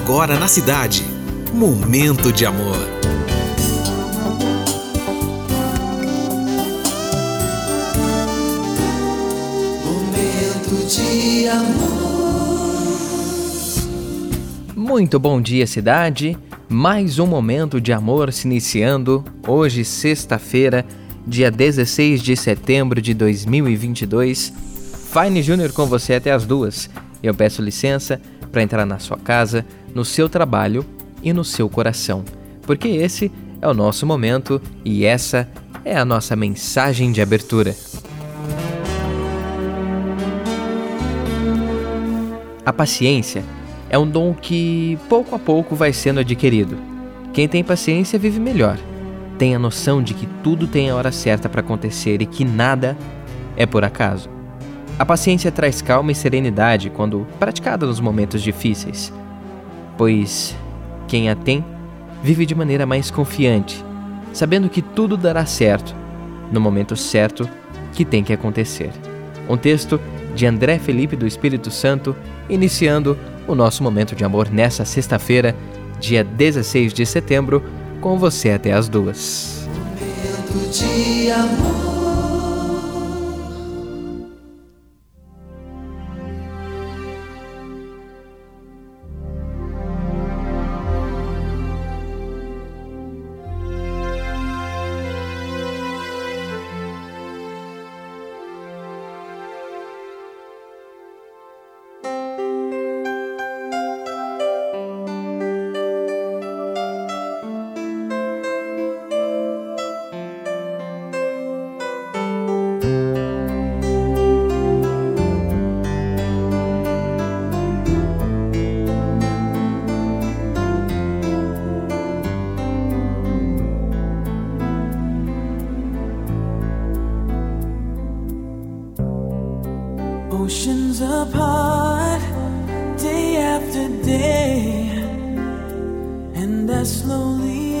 agora na cidade. Momento de amor. Momento de amor. Muito bom dia, cidade. Mais um momento de amor se iniciando. Hoje, sexta-feira, dia 16 de setembro de 2022. Fine Júnior com você até as duas. Eu peço licença para entrar na sua casa, no seu trabalho e no seu coração, porque esse é o nosso momento e essa é a nossa mensagem de abertura. A paciência é um dom que pouco a pouco vai sendo adquirido. Quem tem paciência vive melhor. Tem a noção de que tudo tem a hora certa para acontecer e que nada é por acaso. A paciência traz calma e serenidade quando praticada nos momentos difíceis, pois quem a tem vive de maneira mais confiante, sabendo que tudo dará certo no momento certo que tem que acontecer. Um texto de André Felipe do Espírito Santo, iniciando o nosso momento de amor nessa sexta-feira, dia 16 de setembro, com você até as duas. Momento de amor. Oceans apart, day after day, and I slowly